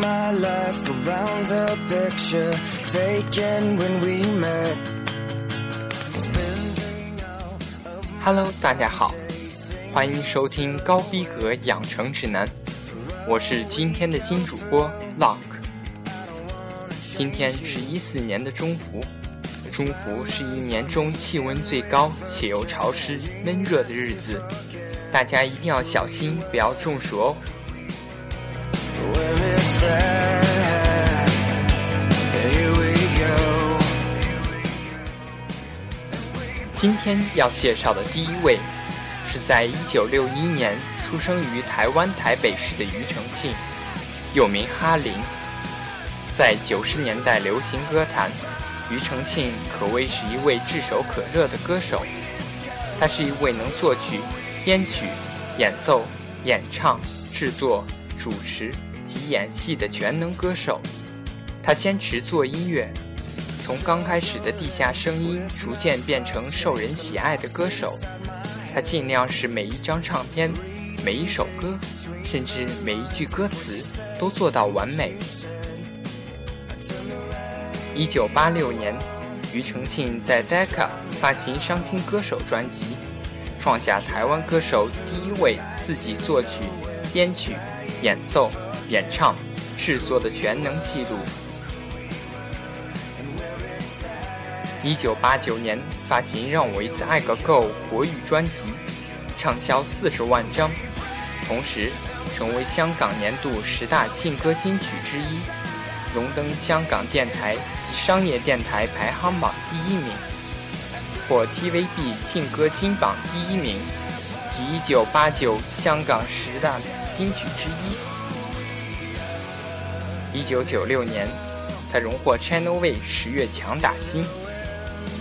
my life around a picture taken when we met. Spending all of Hello，大家好，欢迎收听高逼格养成指南，我是今天的新主播 Lock。今天是一四年的中伏，中伏是一年中气温最高且又潮湿闷热的日子，大家一定要小心，不要中暑哦。今天要介绍的第一位，是在1961年出生于台湾台北市的庾澄庆，又名哈林。在90年代流行歌坛，庾澄庆可谓是一位炙手可热的歌手。他是一位能作曲、编曲、演奏、演唱、制作、主持及演戏的全能歌手。他坚持做音乐，从刚开始的地下声音，逐渐变成受人喜爱的歌手。他尽量使每一张唱片、每一首歌，甚至每一句歌词都做到完美。一九八六年，庾澄庆在 Decca 发行《伤心歌手》专辑，创下台湾歌手第一位自己作曲、编曲、演奏、演唱、制作的全能纪录。一九八九年发行《让我一次爱个够》国语专辑，畅销四十万张，同时成为香港年度十大劲歌金曲之一，荣登香港电台及商业电台排行榜第一名，获 TVB 劲歌金榜第一名及一九八九香港十大金曲之一。一九九六年，他荣获 Channel V 十月强打星。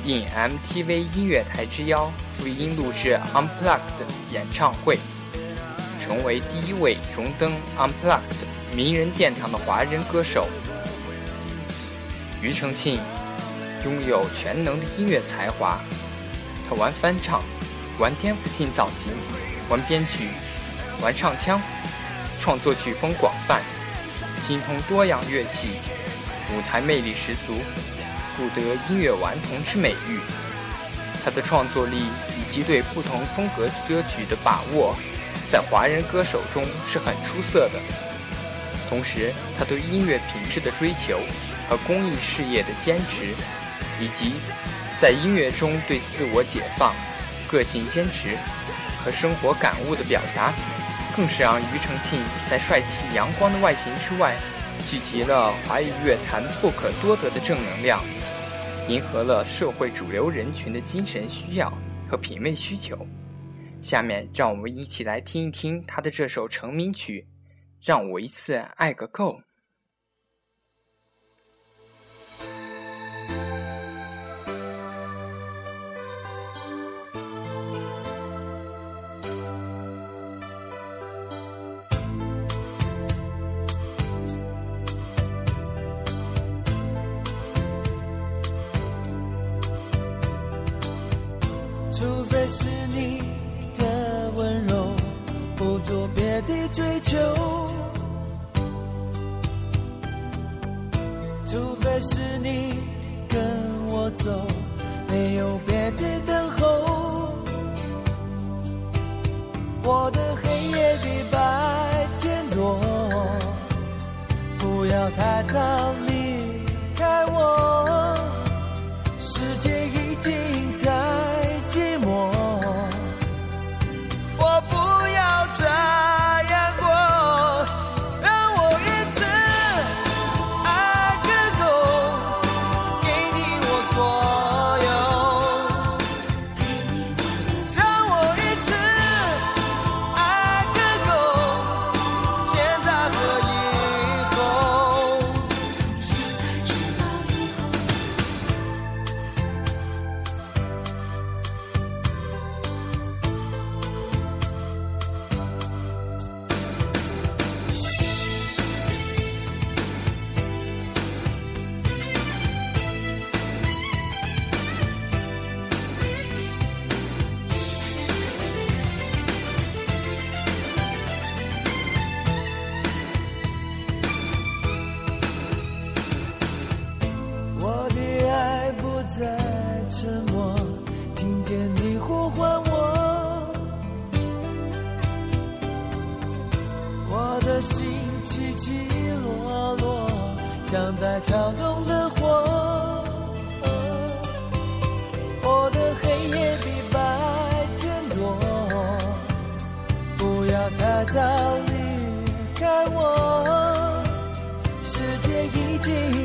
应 MTV 音乐台之邀，复音录制 Unplugged 演唱会，成为第一位荣登 Unplugged 名人殿堂的华人歌手。庾澄庆拥有全能的音乐才华，他玩翻唱，玩颠覆性造型，玩编曲，玩唱腔，创作曲风广泛，精通多样乐器，舞台魅力十足。不得音乐顽童之美誉。他的创作力以及对不同风格歌曲的把握，在华人歌手中是很出色的。同时，他对音乐品质的追求和公益事业的坚持，以及在音乐中对自我解放、个性坚持和生活感悟的表达，更是让庾澄庆在帅气阳光的外形之外，聚集了华语乐坛不可多得的正能量。迎合了社会主流人群的精神需要和品味需求。下面，让我们一起来听一听他的这首成名曲《让我一次爱个够》。开我，世界已经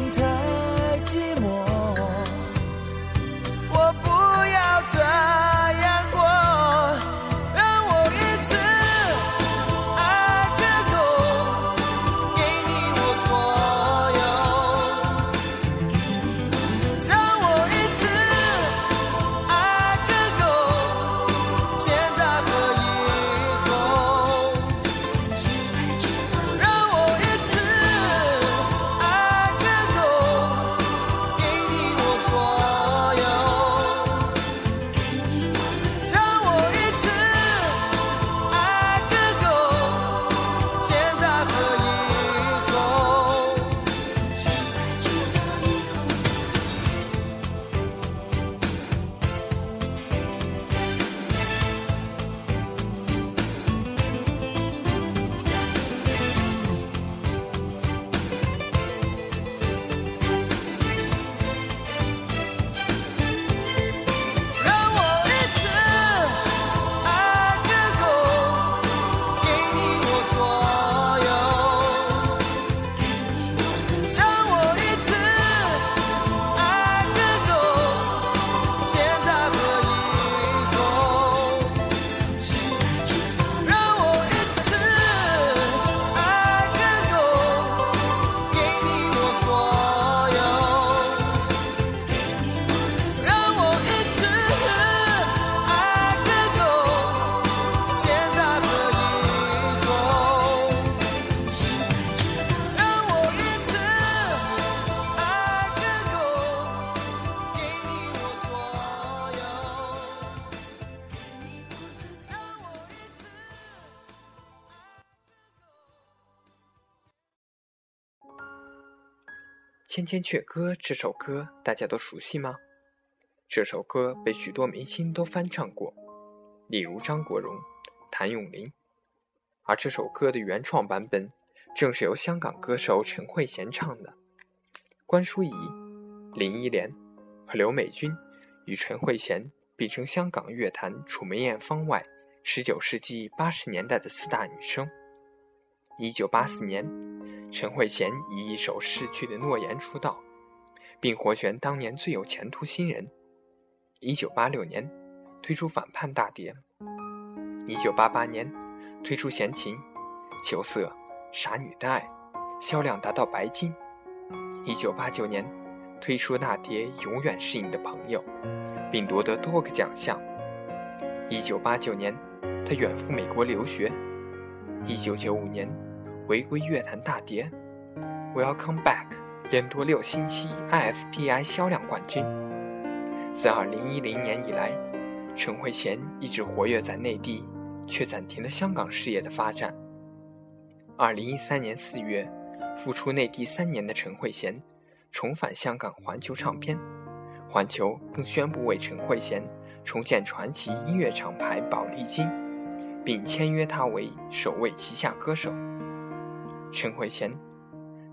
千阙歌》这首歌大家都熟悉吗？这首歌被许多明星都翻唱过，例如张国荣、谭咏麟。而这首歌的原创版本正是由香港歌手陈慧娴唱的。关淑怡、林忆莲和刘美君与陈慧娴并称香港乐坛楚梅艳芳外十九世纪八十年代的四大女生。一九八四年，陈慧娴以一首《逝去的诺言》出道，并获选当年最有前途新人。1986年，推出反叛大碟。1988年，推出弦琴、秋色、傻女的爱，销量达到白金。1989年，推出那碟《永远是你的朋友》，并夺得多个奖项。1989年，他远赴美国留学。1995年，回归乐坛大碟《Welcome Back》，连夺六星期 IFPI 销量冠军。自2010年以来，陈慧娴一直活跃在内地，却暂停了香港事业的发展。2013年4月，复出内地三年的陈慧娴重返香港环球唱片，环球更宣布为陈慧娴重建传奇音乐厂牌宝丽金，并签约她为首位旗下歌手。陈慧娴，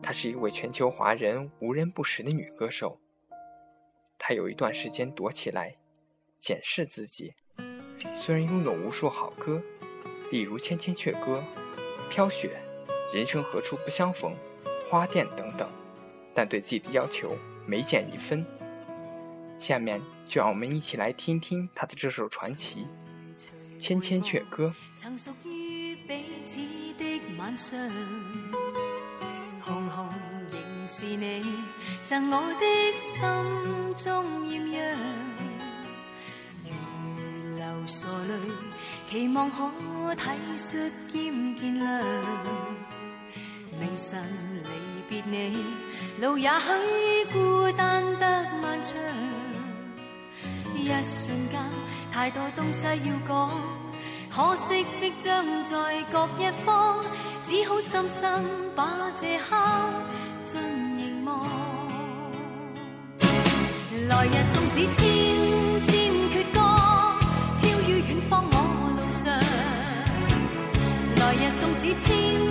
她是一位全球华人无人不识的女歌手。她有一段时间躲起来，检视自己。虽然拥有无数好歌，例如《千千阙歌》《飘雪》《人生何处不相逢》《花店》等等，但对自己的要求没减一分。下面就让我们一起来听听她的这首传奇《千千阙歌》。曾屬於彼此的晚上，是你赠我的心中艳阳，如流傻淚，期望可体恤兼見諒。明晨離別你，路也許孤單得漫長。一瞬間，太多東西要講，可惜即將在各一方，只好深深把這刻来日纵使千千阙歌，飘于远方我路上。来日纵使千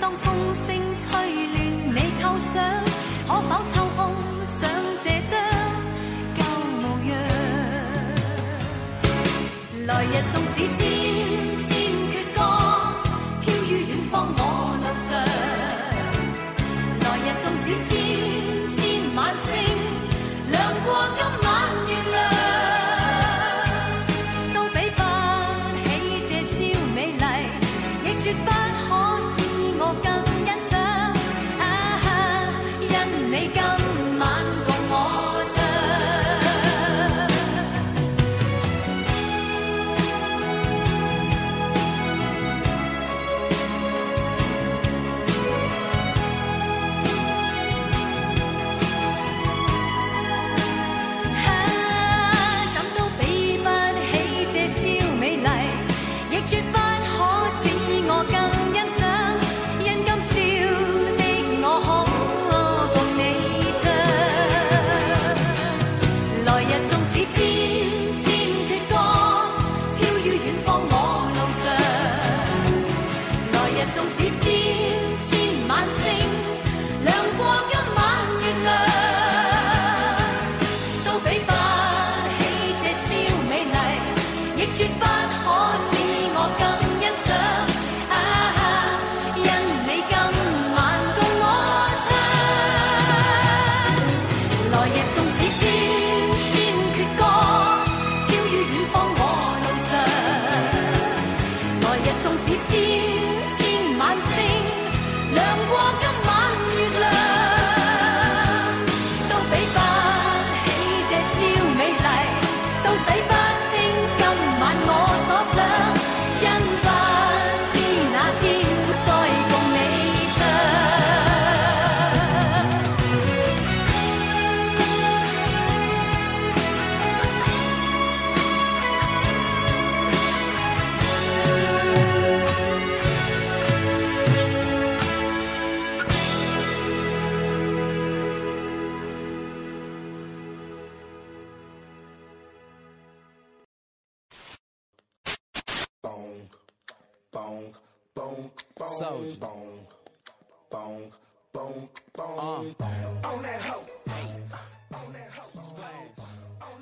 当风声吹乱你构想，可否抽空想这张旧模样？来日纵使知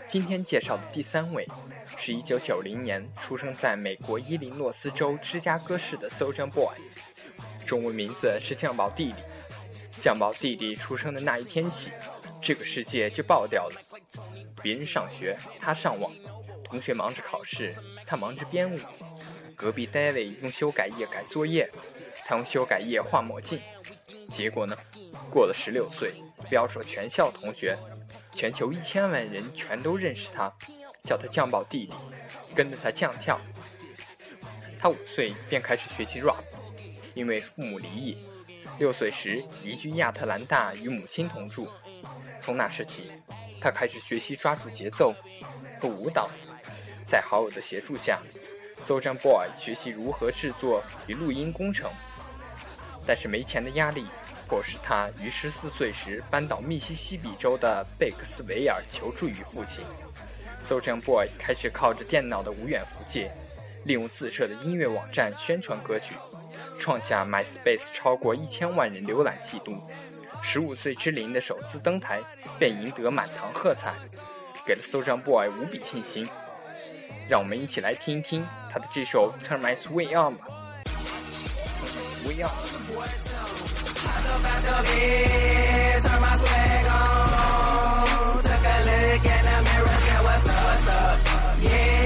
今天介绍的第三位，是一九九零年出生在美国伊利诺斯州芝加哥市的 Soulja Boy，中文名字是酱宝弟弟。酱宝弟弟出生的那一天起，这个世界就爆掉了。别人上学，他上网；同学忙着考试，他忙着编舞；隔壁 David 用修改液改作业，他用修改液画墨镜。结果呢，过了十六岁，标准全校同学，全球一千万人全都认识他，叫他酱宝弟弟，跟着他酱跳。他五岁便开始学习 rap，因为父母离异，六岁时移居亚特兰大与母亲同住。从那时起，他开始学习抓住节奏和舞蹈。在好友的协助下，Soulja Boy 学习如何制作与录音工程。但是没钱的压力，迫使他于十四岁时搬到密西西比州的贝克斯维尔求助于父亲。Soulja Boy 开始靠着电脑的无远弗届，利用自设的音乐网站宣传歌曲，创下 MySpace 超过一千万人浏览记录。十五岁之龄的首次登台，便赢得满堂喝彩，给了 Soulja Boy 无比信心。让我们一起来听一听他的这首《Turn My Swag On》吧。Swing On。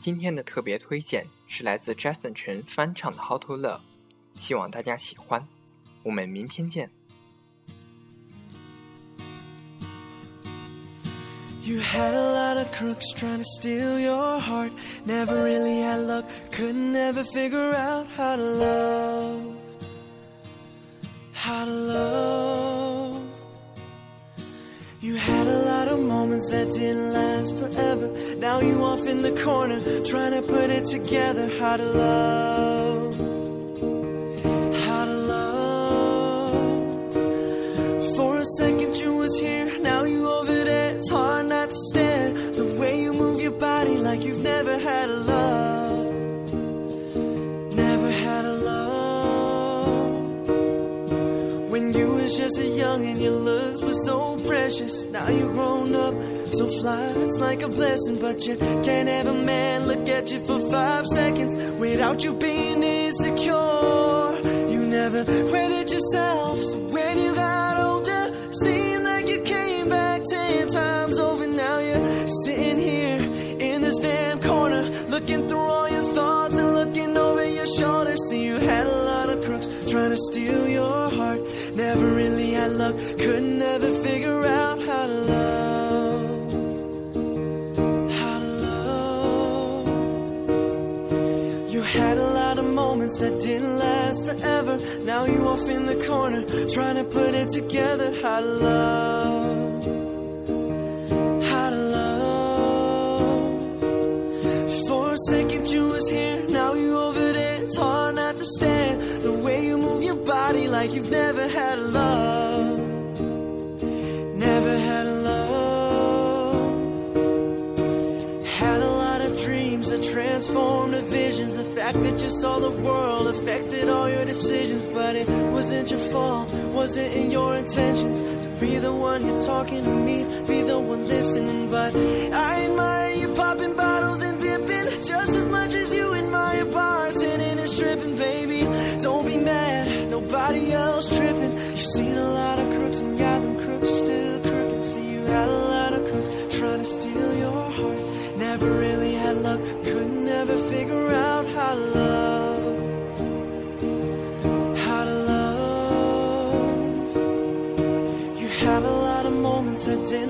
今天的特别推荐是来自 Justin 陈翻唱的《How to Love》，希望大家喜欢。我们明天见。You had a lot of moments that didn't last forever. Now you off in the corner, trying to put it together. How to love. Precious. Now you're grown up, so fly. It's like a blessing, but you can't have a man look at you for five seconds without you being insecure. You never credit yourself. So when you got older, seemed like you came back ten times over. Now you're sitting here in this damn corner, looking through all your thoughts and looking over your shoulder. See, you had a lot of crooks trying to steal your heart. Never really had luck, could never figure Now you off in the corner, trying to put it together. How to love. Transformed to visions. The fact that you saw the world affected all your decisions, but it wasn't your fault, wasn't in your intentions to be the one you're talking to me, be the one listening. But I admire you popping bottles and dipping just as much as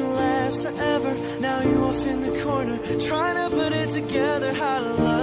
didn't last forever. Now you off in the corner, trying to put it together. How to love.